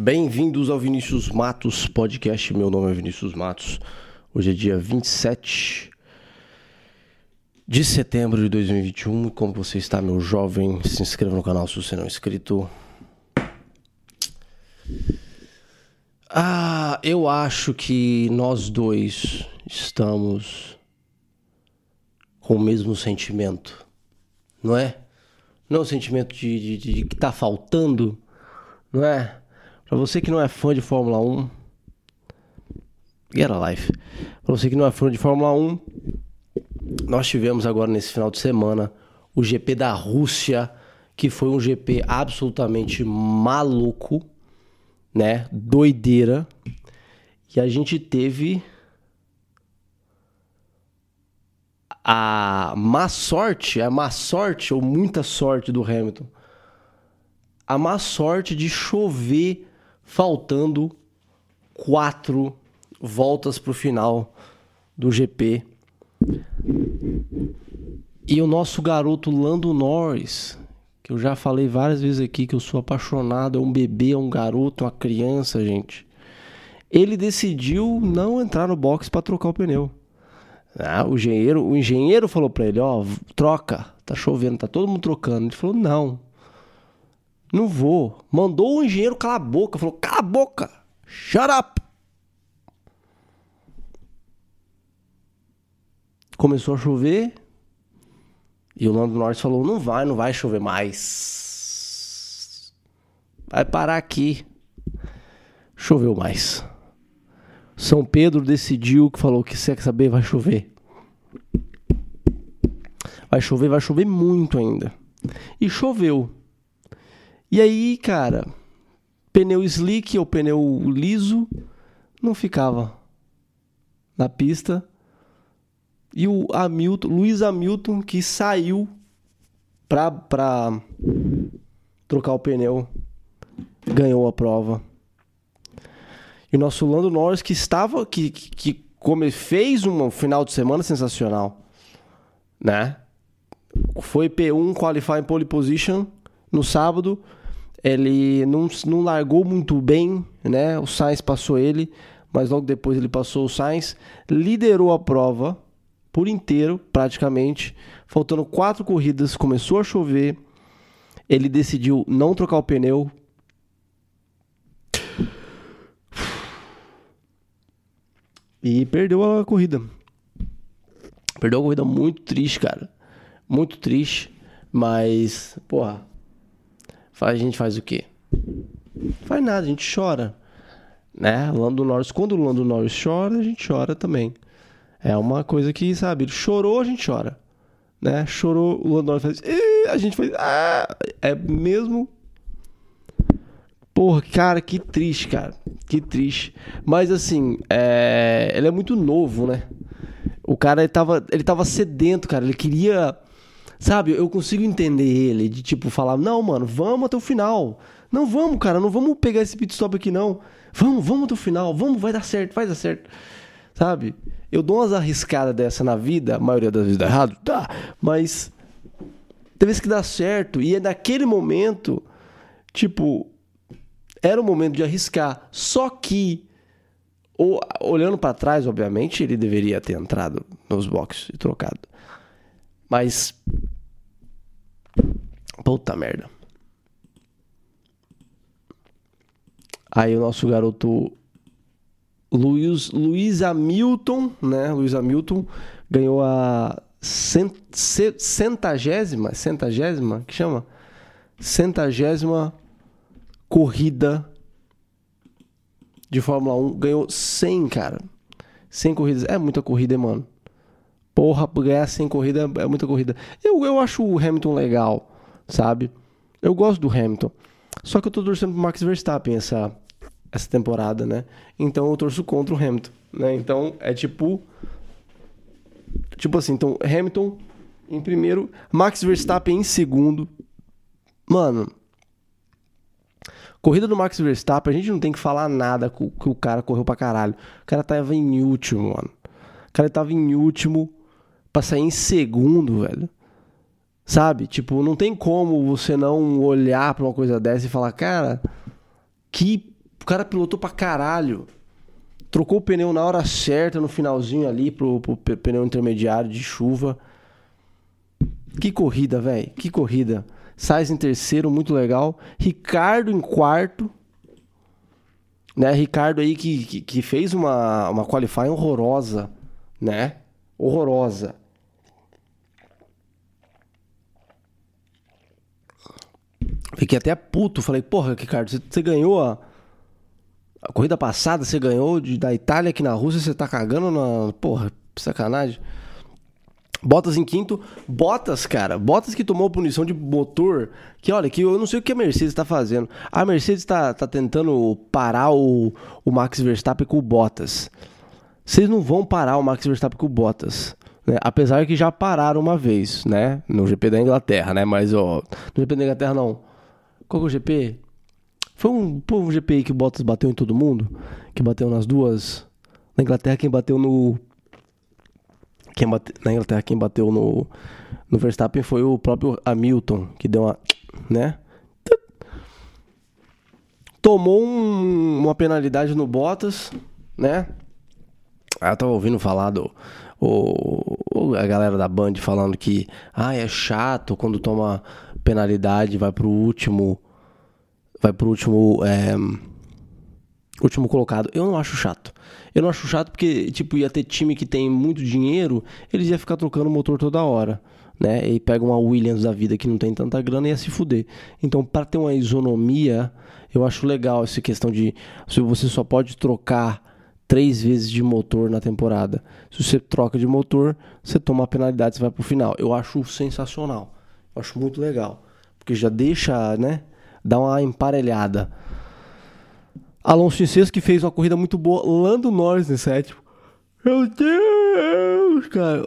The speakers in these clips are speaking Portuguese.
Bem-vindos ao Vinícius Matos Podcast. Meu nome é Vinícius Matos. Hoje é dia 27 de setembro de 2021. Como você está, meu jovem? Se inscreva no canal se você não é inscrito. Ah, eu acho que nós dois estamos com o mesmo sentimento, não é? Não é o sentimento de, de, de, que tá faltando, não é? Pra você que não é fã de Fórmula 1, get a life. Pra você que não é fã de Fórmula 1, nós tivemos agora nesse final de semana o GP da Rússia, que foi um GP absolutamente maluco, né? Doideira. E a gente teve a má sorte, a má sorte ou muita sorte do Hamilton. A má sorte de chover faltando quatro voltas para o final do GP. E o nosso garoto Lando Norris, que eu já falei várias vezes aqui que eu sou apaixonado, é um bebê, é um garoto, uma criança, gente. Ele decidiu não entrar no box para trocar o pneu. Ah, o engenheiro, o engenheiro falou para ele, ó, troca, tá chovendo, tá todo mundo trocando. Ele falou: "Não. Não vou". Mandou o engenheiro calar a boca, falou: "Cala a boca. Shut up". Começou a chover. E o Lando Norris falou: "Não vai, não vai chover mais. Vai parar aqui". Choveu mais. São Pedro decidiu que falou que você quer saber, vai chover. Vai chover, vai chover muito ainda. E choveu. E aí, cara, pneu slick ou pneu liso não ficava na pista. E o Hamilton, Luiz Hamilton, que saiu pra, pra trocar o pneu, ganhou a prova. E o nosso Lando Norris, que estava, que, que, como fez um final de semana sensacional, né? Foi P1 Qualifying Pole Position no sábado. Ele não, não largou muito bem, né? O Sainz passou ele, mas logo depois ele passou o Sainz. Liderou a prova por inteiro, praticamente. Faltando quatro corridas, começou a chover. Ele decidiu não trocar o pneu, E perdeu a corrida. Perdeu a corrida muito triste, cara. Muito triste. Mas, porra. A gente faz o quê? Faz nada, a gente chora. Né? Lando Norris, quando o Lando Norris chora, a gente chora também. É uma coisa que, sabe, ele chorou, a gente chora. Né? Chorou, o Lando Norris faz. a gente faz. Ah! É mesmo Porra, cara, que triste, cara. Que triste. Mas assim, é... ele é muito novo, né? O cara ele tava, ele tava sedento, cara. Ele queria. Sabe, eu consigo entender ele de tipo falar: não, mano, vamos até o final. Não vamos, cara, não vamos pegar esse pit stop aqui, não. Vamos, vamos até o final. Vamos, vai dar certo, vai dar certo. Sabe? Eu dou umas arriscadas dessa na vida, a maioria das vezes dá errado, tá. Mas. Tem vezes que dá certo. E é naquele momento, tipo, era o momento de arriscar. Só que, ou, olhando para trás, obviamente, ele deveria ter entrado nos boxes e trocado. Mas. Puta merda. Aí o nosso garoto Luiz, Luiz Hamilton, né? Luiz Hamilton ganhou a cent, centagésima, centagésima, que chama? Centagésima corrida de Fórmula 1. Ganhou 100, cara. 100 corridas. É muita corrida, hein, mano. Porra, ganhar 100 corridas é muita corrida. Eu, eu acho o Hamilton legal, sabe? Eu gosto do Hamilton. Só que eu tô torcendo pro Max Verstappen essa, essa temporada, né? Então eu torço contra o Hamilton, né? Então é tipo. Tipo assim, então Hamilton em primeiro, Max Verstappen em segundo. Mano, Corrida do Max Verstappen, a gente não tem que falar nada que o cara correu pra caralho. O cara tava em último, mano. O cara tava em último pra sair em segundo, velho. Sabe? Tipo, não tem como você não olhar pra uma coisa dessa e falar, cara, que cara pilotou pra caralho. Trocou o pneu na hora certa, no finalzinho ali, pro, pro pneu intermediário de chuva. Que corrida, velho. Que corrida. Sainz em terceiro, muito legal. Ricardo em quarto. Né? Ricardo aí que, que, que fez uma, uma qualifying horrorosa, né? Horrorosa. Fiquei até puto. Falei, porra, Ricardo, você, você ganhou a, a, corrida passada, você ganhou de, da Itália aqui na Rússia, você tá cagando na. Porra, sacanagem. Bottas em quinto. Bottas, cara. Bottas que tomou punição de motor. Que olha, que eu não sei o que a Mercedes está fazendo. A Mercedes está tá tentando parar o, o Max Verstappen com o Bottas. Vocês não vão parar o Max Verstappen com o Bottas. Né? Apesar que já pararam uma vez, né? No GP da Inglaterra, né? Mas, ó. No GP da Inglaterra, não. Qual o GP? Foi um, pô, um GP que o Bottas bateu em todo mundo? Que bateu nas duas. Na Inglaterra, quem bateu no quem bate, na Inglaterra, quem bateu no, no Verstappen foi o próprio Hamilton, que deu uma. né? Tomou um, uma penalidade no Bottas, né? Ah, eu tava ouvindo falar do. O, a galera da Band falando que ah, é chato quando toma penalidade, vai pro último. Vai pro último. É, último colocado. Eu não acho chato. Eu não acho chato porque, tipo, ia ter time que tem muito dinheiro, eles iam ficar trocando motor toda hora. Né? E pega uma Williams da vida que não tem tanta grana e ia se fuder. Então, para ter uma isonomia, eu acho legal essa questão de se você só pode trocar três vezes de motor na temporada. Se você troca de motor, você toma a penalidade, você vai pro final. Eu acho sensacional. Eu acho muito legal. Porque já deixa, né? Dá uma emparelhada. Alonso em sexto, que fez uma corrida muito boa. Lando Norris em sétimo. Meu Deus, cara.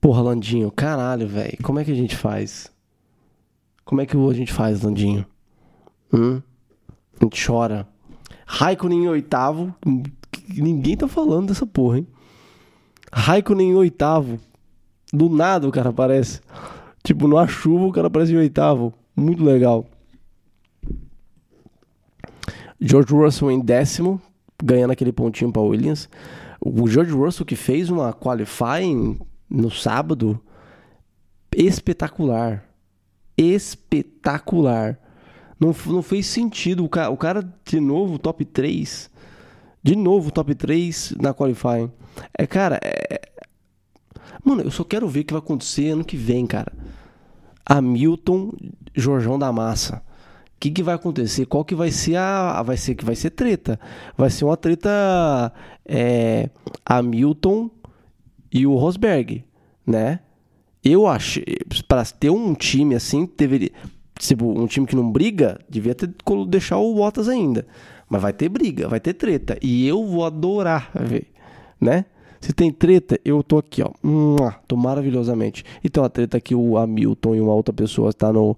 Porra, Landinho, caralho, velho. Como é que a gente faz? Como é que a gente faz, Landinho? Hum? A gente chora. Raikkonen em oitavo. Ninguém tá falando dessa porra, hein? Raikkonen em oitavo. Do nada o cara aparece. Tipo, numa chuva o cara aparece em oitavo. Muito legal. George Russell em décimo, ganhando aquele pontinho para Williams. O George Russell que fez uma qualifying no sábado espetacular. Espetacular. Não, não fez sentido. O cara, o cara, de novo, top 3. De novo, top 3 na qualifying. É, cara, é... Mano, eu só quero ver o que vai acontecer ano que vem, cara. Hamilton, Jorjão da Massa. O que, que vai acontecer? Qual que vai ser a. Vai ser que vai ser treta. Vai ser uma treta é, Hamilton e o Rosberg, né? Eu acho. Para ter um time assim, deveria. Tipo, um time que não briga, devia ter deixar o Bottas ainda. Mas vai ter briga, vai ter treta. E eu vou adorar ver, né? Se tem treta, eu tô aqui, ó. Tô maravilhosamente. E tem uma treta que o Hamilton e uma outra pessoa está no,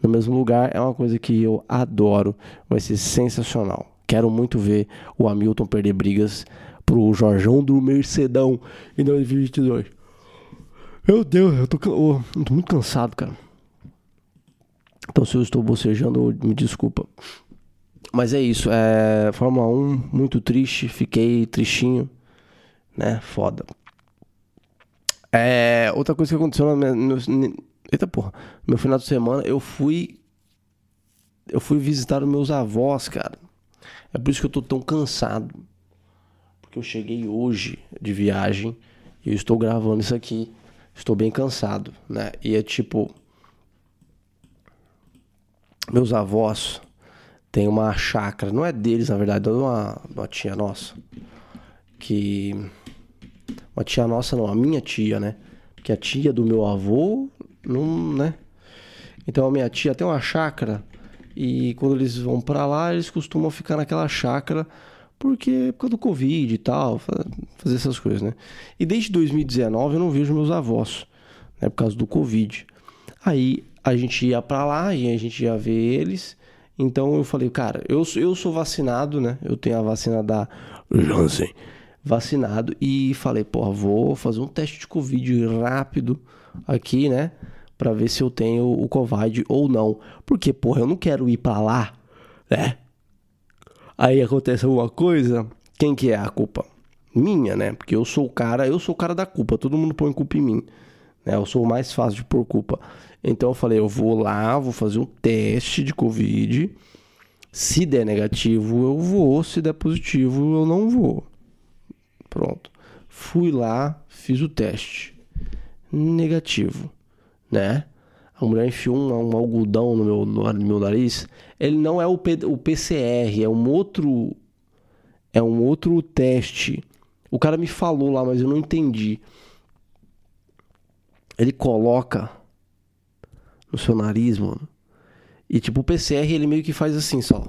no mesmo lugar. É uma coisa que eu adoro. Vai ser sensacional. Quero muito ver o Hamilton perder brigas pro Jorjão do Mercedão em 2022. Meu Deus, eu tô, eu tô muito cansado, cara. Então se eu estou bocejando, me desculpa. Mas é isso, é Fórmula 1, muito triste, fiquei tristinho né? Foda. É, outra coisa que aconteceu no meu, eita porra, meu final de semana, eu fui eu fui visitar os meus avós, cara. É por isso que eu tô tão cansado. Porque eu cheguei hoje de viagem e eu estou gravando isso aqui. Estou bem cansado, né? E é tipo meus avós têm uma chácara, não é deles, na verdade, é uma, uma tia nossa que uma tia nossa não, a minha tia, né? Porque a tia do meu avô, não, né? Então a minha tia tem uma chácara e quando eles vão para lá, eles costumam ficar naquela chácara porque por causa do Covid e tal, fazer essas coisas, né? E desde 2019 eu não vejo meus avós, né? Por causa do Covid. Aí a gente ia para lá e a gente ia ver eles. Então eu falei, cara, eu, eu sou vacinado, né? Eu tenho a vacina da Janssen vacinado e falei, porra, vou fazer um teste de Covid rápido aqui, né? para ver se eu tenho o Covid ou não. Porque, porra, eu não quero ir para lá, né? Aí acontece alguma coisa, quem que é a culpa? Minha, né? Porque eu sou o cara, eu sou o cara da culpa, todo mundo põe culpa em mim. Né? Eu sou o mais fácil de pôr culpa. Então eu falei, eu vou lá, vou fazer um teste de Covid. Se der negativo, eu vou. Se der positivo, eu não vou. Pronto. Fui lá, fiz o teste. Negativo, né? A mulher enfiou um, um algodão no meu, no, no meu nariz. Ele não é o, P, o PCR, é um outro. É um outro teste. O cara me falou lá, mas eu não entendi. Ele coloca no seu nariz, mano. E tipo, o PCR ele meio que faz assim só.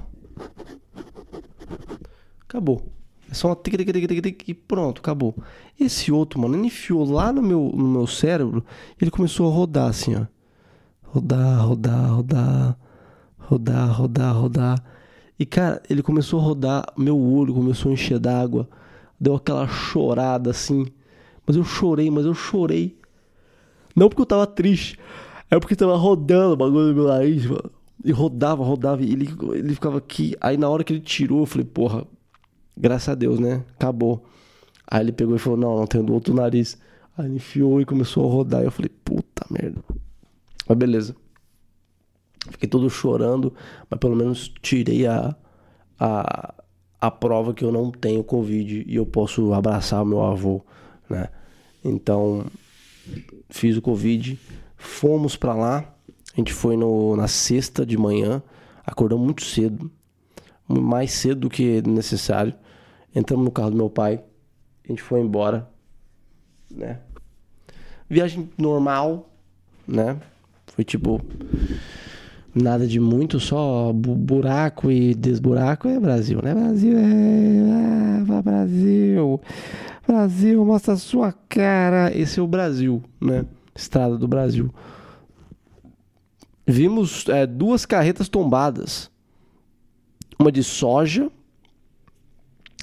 Acabou. É só uma e pronto, acabou. Esse outro, mano, ele enfiou lá no meu, no meu cérebro ele começou a rodar assim, ó. Rodar, rodar, rodar. Rodar, rodar, rodar. E cara, ele começou a rodar, meu olho começou a encher d'água. Deu aquela chorada assim. Mas eu chorei, mas eu chorei. Não porque eu tava triste. É porque tava rodando o bagulho do meu nariz, mano. E rodava, rodava. E ele, ele ficava aqui. Aí na hora que ele tirou, eu falei, porra, graças a Deus, né? Acabou. Aí ele pegou e falou, não, não tenho do outro nariz. Aí ele enfiou e começou a rodar. E eu falei, puta merda. Mas beleza. Fiquei todo chorando, mas pelo menos tirei a, a, a prova que eu não tenho Covid e eu posso abraçar o meu avô, né? Então, fiz o Covid, fomos para lá. A gente foi no, na sexta de manhã, acordamos muito cedo, mais cedo do que necessário. Entramos no carro do meu pai, a gente foi embora, né? Viagem normal, né? Foi tipo nada de muito, só buraco e desburaco é Brasil, né? Brasil é ah, Brasil. Brasil, mostra a sua cara. Esse é o Brasil, né? Estrada do Brasil. Vimos é, duas carretas tombadas uma de soja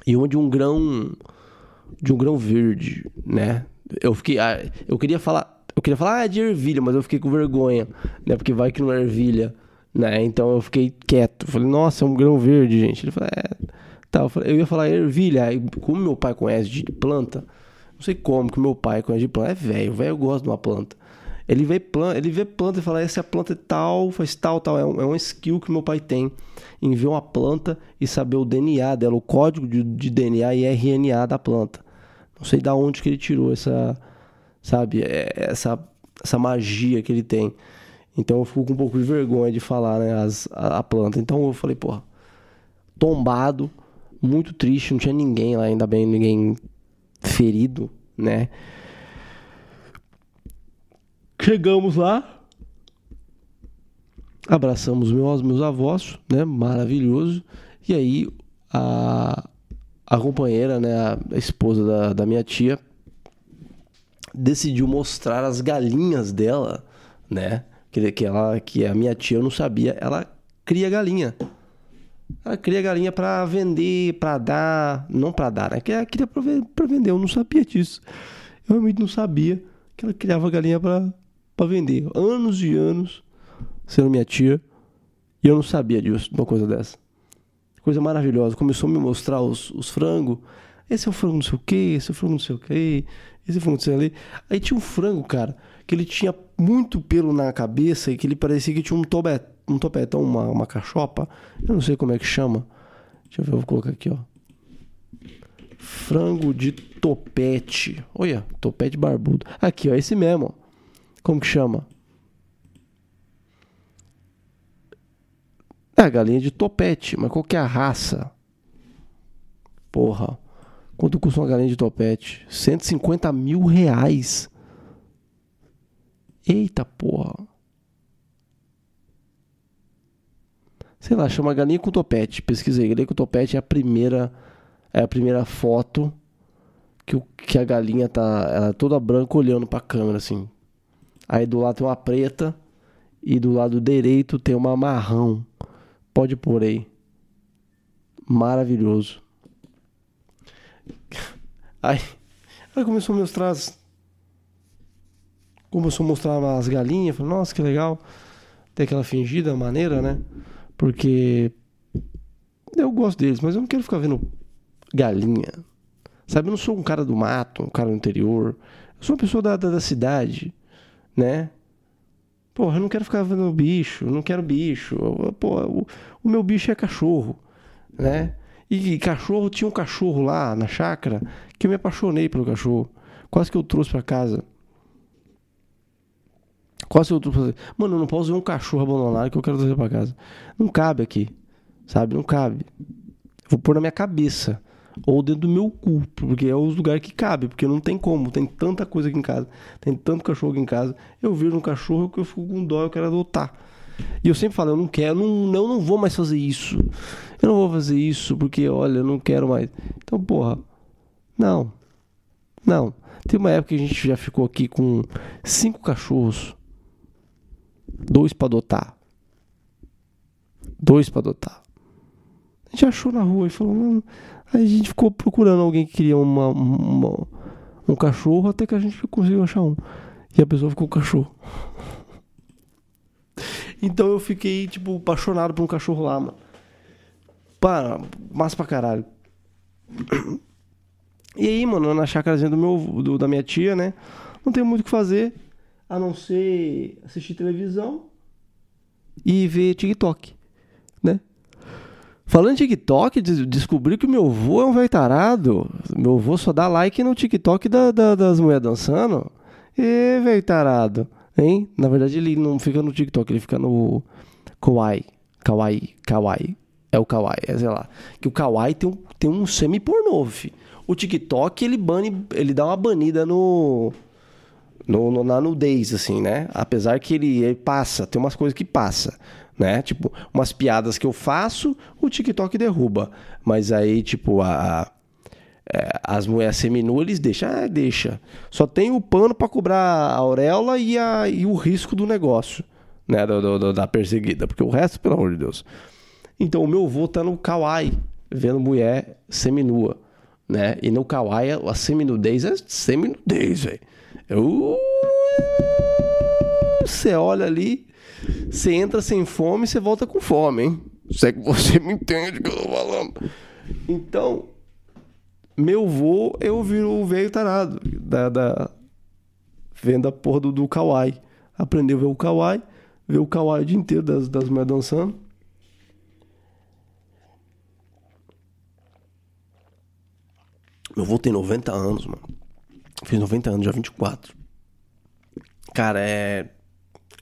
e uma de um grão de um grão verde, né? Eu fiquei, ah, eu queria falar, eu queria falar ah, de ervilha, mas eu fiquei com vergonha, né? Porque vai que não é ervilha, né? Então eu fiquei quieto. Falei, nossa, é um grão verde, gente. Ele falou, é, Eu, ia falar ervilha. Aí, como meu pai conhece de planta, não sei como que meu pai conhece de planta, é velho, velho gosta de uma planta. Ele vê planta, ele vê planta e fala, essa planta é tal, faz tal, tal. É um, é um skill que meu pai tem em ver uma planta e saber o DNA dela, o código de, de DNA e RNA da planta. Não sei da onde que ele tirou essa, sabe, é, essa, essa magia que ele tem. Então eu fico com um pouco de vergonha de falar, né, as, a, a planta. Então eu falei, porra, tombado, muito triste, não tinha ninguém lá, ainda bem, ninguém ferido, né? Chegamos lá, abraçamos meus, meus avós, né? Maravilhoso. E aí a, a companheira, né? A, esposa da, da minha tia decidiu mostrar as galinhas dela, né? Que, que, ela, que a minha tia eu não sabia, ela cria galinha. Ela cria galinha para vender, para dar, não para dar, né? Ela queria para vender, eu não sabia disso. Eu realmente não sabia que ela criava galinha para vender. Anos e anos sendo minha tia. E eu não sabia disso, de uma coisa dessa. Coisa maravilhosa. Começou a me mostrar os, os frangos. Esse é o frango não sei o que, esse é o frango não sei o que, esse é o frango não sei o que. Aí tinha um frango, cara, que ele tinha muito pelo na cabeça e que ele parecia que tinha um, tobet, um topetão, uma, uma cachopa. Eu não sei como é que chama. Deixa eu ver, eu vou colocar aqui, ó. Frango de topete. Olha, topete barbudo. Aqui, ó, esse mesmo. Como que chama? É a galinha de topete, mas qual que é a raça? Porra. Quanto custa uma galinha de topete? 150 mil reais. Eita porra. Sei lá, chama galinha com topete. Pesquisei. Galinha com topete é a primeira. É a primeira foto que, o, que a galinha tá. Ela é toda branca olhando pra câmera assim. Aí do lado tem uma preta e do lado direito tem uma marrão. Pode pôr aí. Maravilhoso. Aí, aí começou a mostrar as começou a mostrar as galinhas. Falei, nossa, que legal. Tem aquela fingida maneira, né? Porque eu gosto deles, mas eu não quero ficar vendo galinha. Sabe, eu não sou um cara do mato, um cara do interior. Eu sou uma pessoa da, da, da cidade, né? Porra, eu não quero ficar vendo bicho, não quero bicho. Pô, o, o meu bicho é cachorro, né? E cachorro, tinha um cachorro lá na chácara que eu me apaixonei pelo cachorro. Quase que eu trouxe para casa. Quase eu trouxe. Mano, eu não posso ver um cachorro abandonado que eu quero trazer para casa. Não cabe aqui. Sabe? Não cabe. Vou pôr na minha cabeça. Ou dentro do meu cu. Porque é os lugares que cabe. Porque não tem como. Tem tanta coisa aqui em casa. Tem tanto cachorro aqui em casa. Eu vejo um cachorro que eu fico com dó. Eu quero adotar. E eu sempre falo, eu não quero, não, eu não vou mais fazer isso. Eu não vou fazer isso porque, olha, eu não quero mais. Então, porra, não. Não. Tem uma época que a gente já ficou aqui com cinco cachorros. Dois para adotar. Dois para adotar. A gente achou na rua e falou. Aí a gente ficou procurando alguém que queria uma, uma, um cachorro até que a gente conseguiu achar um. E a pessoa ficou com o cachorro. Então eu fiquei, tipo, apaixonado por um cachorro lá, mano. Para, massa pra caralho. E aí, mano, na chácarazinha do meu, do, da minha tia, né? Não tem muito o que fazer a não ser assistir televisão e ver TikTok, né? Falando em TikTok, descobri que o meu avô é um velho tarado. Meu avô só dá like no TikTok da, da, das mulheres dançando. E velho tarado. Hein? Na verdade, ele não fica no TikTok, ele fica no Kawaii. Kawaii, Kawaii. É o Kawaii, é, sei lá. Que o Kawaii tem um, tem um semi-pornô, O TikTok, ele bane, ele dá uma banida no, no, no, na nudez, assim, né? Apesar que ele, ele passa, tem umas coisas que passa, né? Tipo, umas piadas que eu faço, o TikTok derruba. Mas aí, tipo, a, é, as mulheres seminuas eles deixam, ah, deixa. Só tem o pano para cobrar a auréola e, a, e o risco do negócio, né, do, do, da perseguida, porque o resto, pelo amor de Deus. Então o meu avô tá no kawaii, vendo mulher seminua, né? E no kawaii a seminudez é seminudez, velho. Eu... Você olha ali, você entra sem fome, você volta com fome, hein? Se é que você me entende que eu tô falando. Então, meu vô, eu viro o velho tarado da, da vendo a porra do, do kawaii. Aprendeu a ver o kawaii, ver o kawaii o dia inteiro das, das mulheres dançando. Meu vô tem 90 anos, mano. Fiz 90 anos, já 24. Cara, é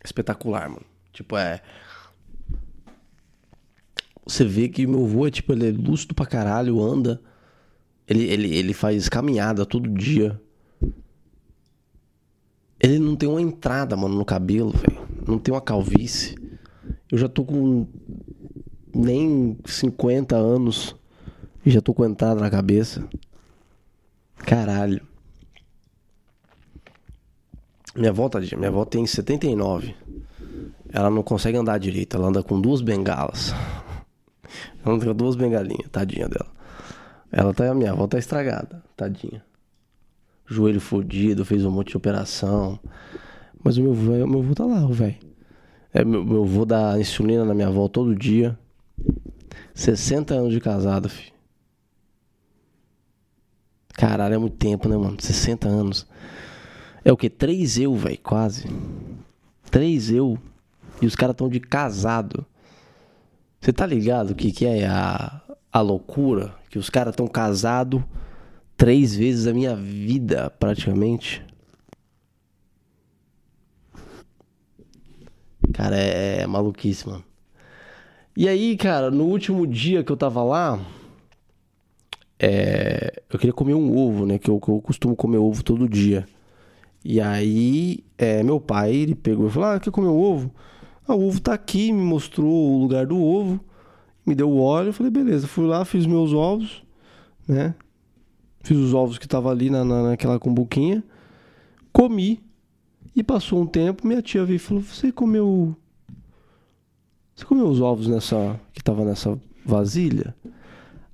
espetacular, mano. Tipo, é. Você vê que meu vô é tipo, ele é lúcido pra caralho, anda ele, ele, ele faz caminhada todo dia. Ele não tem uma entrada, mano, no cabelo, velho. Não tem uma calvície. Eu já tô com nem 50 anos e já tô com entrada na cabeça. Caralho. Minha avó, tadinha, minha avó tem 79. Ela não consegue andar direito, ela anda com duas bengalas. Ela anda com duas bengalinhas, tadinha dela. Ela tá, minha avó tá estragada, tadinha. Joelho fodido, fez um monte de operação. Mas o meu avô, meu avô tá lá, velho. É, meu, meu avô dá insulina na minha avó todo dia. 60 anos de casado, filho. Caralho, é muito tempo, né, mano? 60 anos. É o que? Três eu, velho, quase. Três eu. E os caras tão de casado. Você tá ligado o que, que é a, a loucura que os caras estão casados três vezes a minha vida, praticamente. Cara, é, é maluquice, mano. E aí, cara, no último dia que eu tava lá, é, eu queria comer um ovo, né? Que eu, que eu costumo comer ovo todo dia. E aí, é, meu pai, ele pegou e falou: Ah, quer comer o ovo? Ah, o ovo tá aqui, me mostrou o lugar do ovo me deu o óleo, eu falei, beleza, fui lá, fiz meus ovos, né? Fiz os ovos que tava ali na, na, naquela cumbuquinha, comi, e passou um tempo, minha tia veio e falou, você comeu... Você comeu os ovos nessa... que tava nessa vasilha?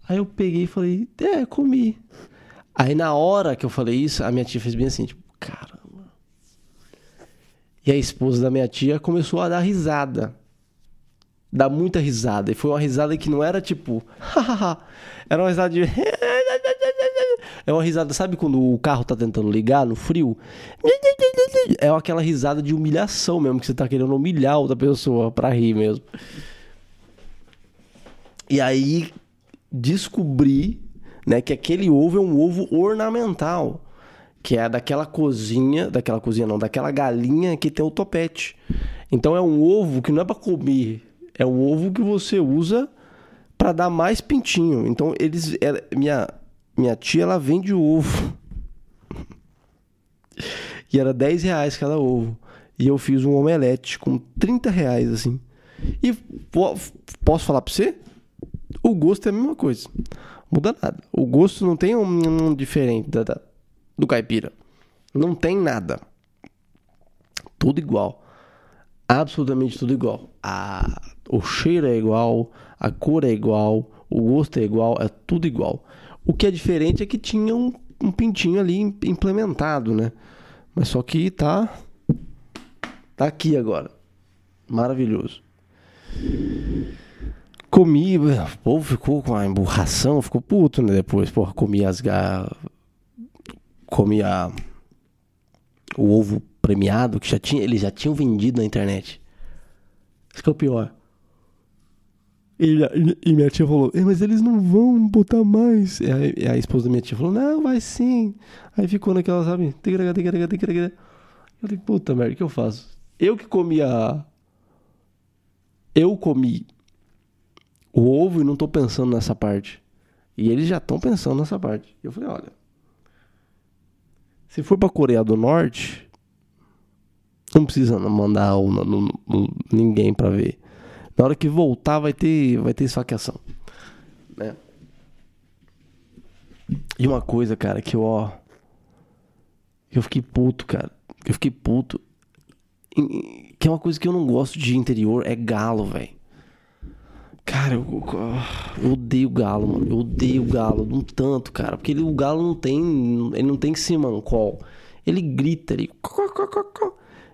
Aí eu peguei e falei, é, comi. Aí na hora que eu falei isso, a minha tia fez bem assim, tipo, caramba. E a esposa da minha tia começou a dar risada. Dar muita risada. E foi uma risada que não era tipo. era uma risada de. É uma risada, sabe quando o carro tá tentando ligar no frio? É aquela risada de humilhação mesmo, que você tá querendo humilhar outra pessoa pra rir mesmo. E aí descobri, né, que aquele ovo é um ovo ornamental, que é daquela cozinha, daquela cozinha não, daquela galinha que tem o topete. Então é um ovo que não é para comer, é um ovo que você usa para dar mais pintinho. Então eles, ela, minha minha tia ela vende ovo e era 10 reais cada ovo. E eu fiz um omelete com 30 reais, assim. E posso falar pra você? O gosto é a mesma coisa. Muda nada. O gosto não tem um, um diferente da, da, do caipira. Não tem nada. Tudo igual. Absolutamente tudo igual. A, o cheiro é igual, a cor é igual, o gosto é igual, é tudo igual. O que é diferente é que tinha um, um pintinho ali implementado, né? Mas só que tá. Tá aqui agora. Maravilhoso. Comi, o povo ficou com a emburração, ficou puto, né? Depois, porra, comi as ga... Comi a... o ovo premiado que já tinha, eles já tinham vendido na internet. Isso que é o pior. E, e, minha tia falou, mas eles não vão botar mais. E a, e a, esposa da minha tia falou, não, vai sim. Aí ficou naquela, sabe? Eu falei, puta merda, o que eu faço? Eu que comi a. Eu comi o ovo e não tô pensando nessa parte. E eles já estão pensando nessa parte. Eu falei, olha. Se for pra Coreia do Norte, não precisa mandar ninguém pra ver. Na hora que voltar vai ter, vai ter esfaqueação. Né? E uma coisa, cara, que eu, ó. Eu fiquei puto, cara. Eu fiquei puto. Que é uma coisa que eu não gosto de interior, é galo, velho. Cara, eu, eu, odeio galo, mano. Eu odeio galo de um tanto, cara. Porque ele, o galo não tem. Ele não tem simancol. Ele grita, ele.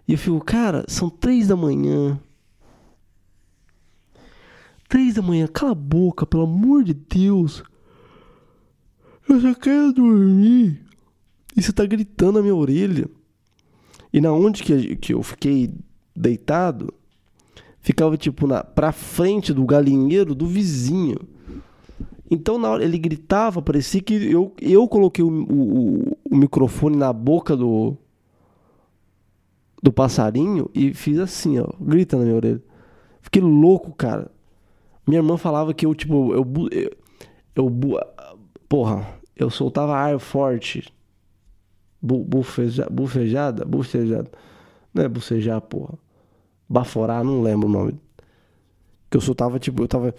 E eu fico, cara, são três da manhã. Três da manhã, cala a boca, pelo amor de Deus. Eu só quero dormir. E você tá gritando na minha orelha. E na onde que, que eu fiquei deitado, ficava tipo na pra frente do galinheiro do vizinho. Então na hora ele gritava, parecia que eu, eu coloquei o, o, o microfone na boca do do passarinho e fiz assim, ó, grita na minha orelha. Fiquei louco, cara. Minha irmã falava que eu, tipo, eu. eu, eu porra, eu soltava ar forte. Bu, bufeja, bufejada? Bufejada. Não é bucejar, porra. Baforar, não lembro o nome. Que eu soltava, tipo, eu tava.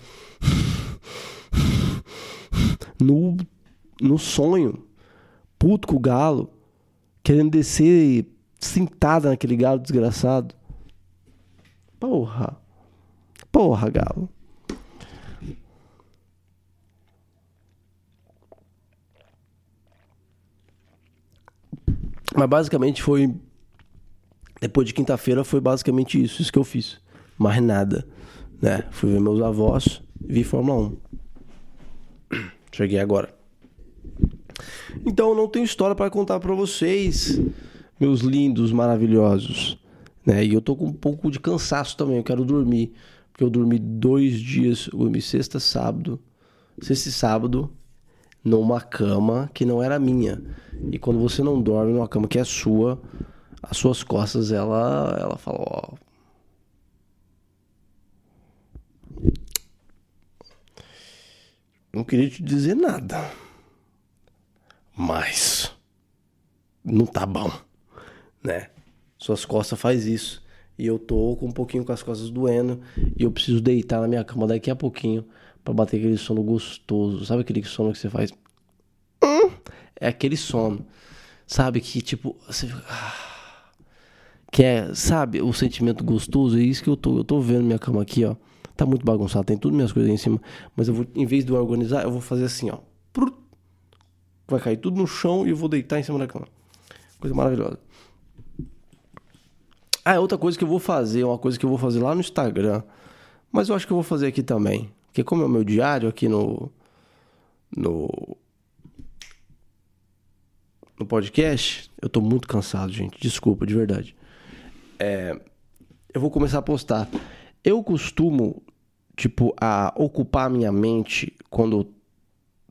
no, no sonho. Puto com o galo. Querendo descer sentada naquele galo desgraçado. Porra. Porra, galo. Mas basicamente foi. Depois de quinta-feira foi basicamente isso, isso que eu fiz. Mais nada. Né? Fui ver meus avós, vi Fórmula 1. Cheguei agora. Então não tenho história para contar para vocês, meus lindos, maravilhosos. Né? E eu tô com um pouco de cansaço também, eu quero dormir. Porque eu dormi dois dias, eu dormi sexta, sábado. Sexta e sábado, numa cama que não era minha. E quando você não dorme numa cama que é sua, as suas costas, ela, ela fala, ó. Não queria te dizer nada. Mas não tá bom, né? Suas costas faz isso. E eu tô com um pouquinho com as costas doendo e eu preciso deitar na minha cama daqui a pouquinho para bater aquele sono gostoso. Sabe aquele sono que você faz? É aquele sono. Sabe que tipo, você ah, que é, sabe, o sentimento gostoso, é isso que eu tô, eu tô vendo minha cama aqui, ó. Tá muito bagunçado, tem tudo minhas coisas aí em cima, mas eu vou em vez de eu organizar, eu vou fazer assim, ó. Vai cair tudo no chão e eu vou deitar em cima da cama. Coisa maravilhosa. Ah, é outra coisa que eu vou fazer, uma coisa que eu vou fazer lá no Instagram. Mas eu acho que eu vou fazer aqui também. Porque como é o meu diário aqui no. No. No podcast, eu tô muito cansado, gente. Desculpa, de verdade. É, eu vou começar a postar. Eu costumo, tipo, a ocupar a minha mente quando.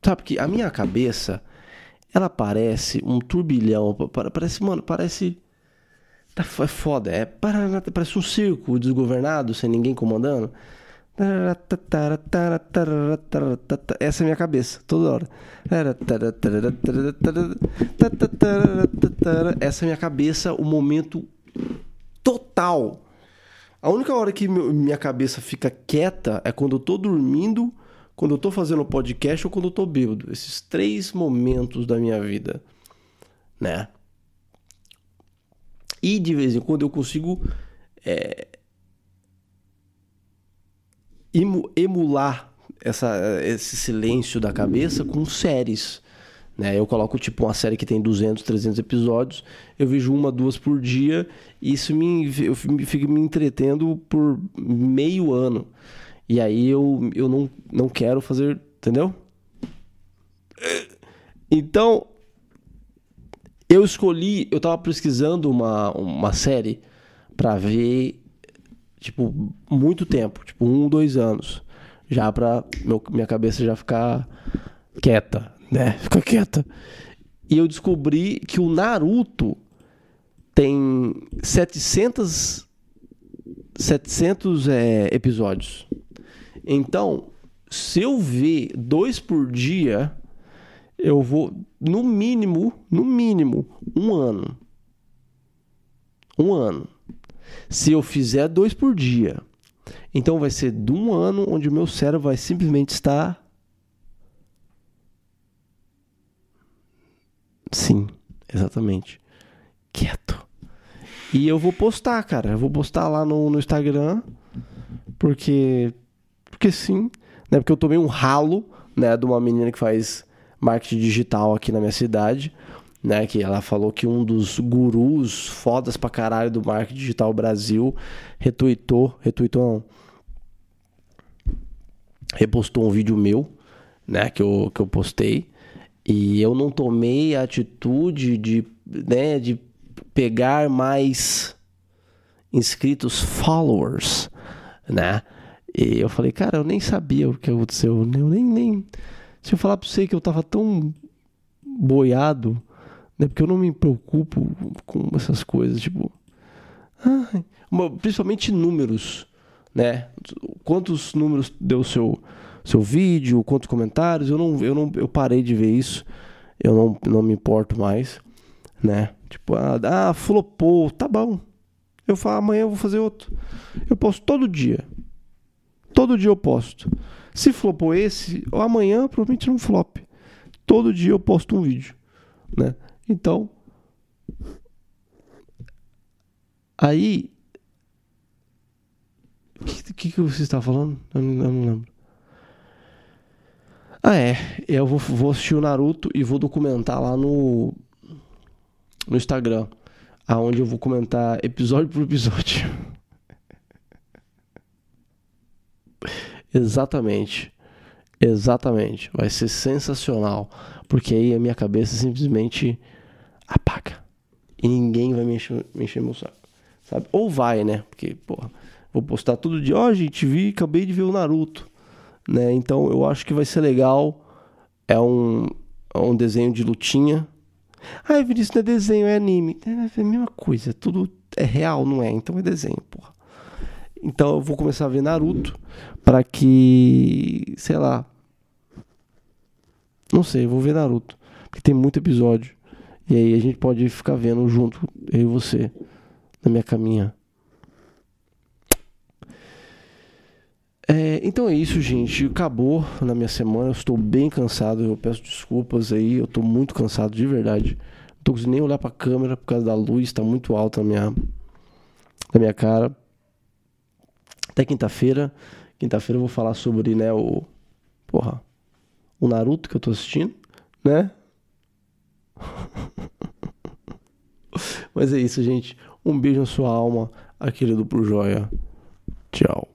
Sabe que a minha cabeça, ela parece um turbilhão. Parece, mano, parece. Tá, é foda. É, parece um circo desgovernado, sem ninguém comandando. Essa é a minha cabeça, toda hora. Essa é a minha cabeça, o momento total. A única hora que minha cabeça fica quieta é quando eu tô dormindo, quando eu tô fazendo podcast ou quando eu tô bêbado. Esses três momentos da minha vida, né? E de vez em quando eu consigo é, emular essa, esse silêncio da cabeça com séries. Né? Eu coloco tipo uma série que tem 200, 300 episódios, eu vejo uma, duas por dia, e isso me, eu fico me entretendo por meio ano. E aí eu, eu não, não quero fazer, entendeu? Então, eu escolhi, eu tava pesquisando uma, uma série para ver, tipo, muito tempo, tipo um, dois anos, já pra meu, minha cabeça já ficar quieta, né? Fica quieta. E eu descobri que o Naruto tem 700, 700 é, episódios. Então, se eu ver dois por dia, eu vou, no mínimo, no mínimo, um ano. Um ano. Se eu fizer dois por dia, então vai ser de um ano onde o meu cérebro vai simplesmente estar Sim, exatamente. Quieto. E eu vou postar, cara. Eu vou postar lá no, no Instagram. Porque. Porque sim. Né? Porque eu tomei um ralo, né? De uma menina que faz marketing digital aqui na minha cidade. Né, que ela falou que um dos gurus fodas pra caralho do marketing digital Brasil retweetou, retweetou não, repostou um vídeo meu, né, que eu, que eu postei, e eu não tomei a atitude de, né, de pegar mais inscritos, followers, né? E eu falei, cara, eu nem sabia o que aconteceu. Eu nem, nem. Se eu falar pra você que eu tava tão boiado, né? Porque eu não me preocupo com essas coisas, tipo. Principalmente números, né? Quantos números deu seu seu vídeo, quantos comentários. Eu não, eu não, eu parei de ver isso. Eu não, não me importo mais, né? Tipo, ah, ah flopou, tá bom. Eu falo, amanhã eu vou fazer outro. Eu posto todo dia. Todo dia eu posto. Se flopou esse, amanhã provavelmente não flop. Todo dia eu posto um vídeo, né? Então, aí, o que, que, que você está falando? Eu não, eu não lembro. Ah, é. Eu vou, vou assistir o Naruto e vou documentar lá no, no Instagram. Aonde eu vou comentar episódio por episódio. Exatamente. Exatamente. Vai ser sensacional. Porque aí a minha cabeça simplesmente apaga. E ninguém vai me encher, me encher meu saco. Sabe? Ou vai, né? Porque, porra, vou postar todo dia. Ó, oh, gente, vi, acabei de ver o Naruto né? Então eu acho que vai ser legal. É um, é um desenho de lutinha. Ah, Vinícius, não é desenho, é anime. É, é a mesma coisa, tudo é real, não é? Então é desenho, porra. Então eu vou começar a ver Naruto para que, sei lá. Não sei, eu vou ver Naruto, porque tem muito episódio. E aí a gente pode ficar vendo junto, eu e você, na minha caminha. É, então é isso, gente. Acabou na minha semana. Eu estou bem cansado. Eu peço desculpas aí. Eu estou muito cansado de verdade. Não estou conseguindo nem olhar para a câmera por causa da luz. Está muito alta na minha, na minha cara. Até quinta-feira. Quinta-feira eu vou falar sobre, né, o. Porra. O Naruto que eu estou assistindo, né? Mas é isso, gente. Um beijo na sua alma. aquele duplo joia. Tchau.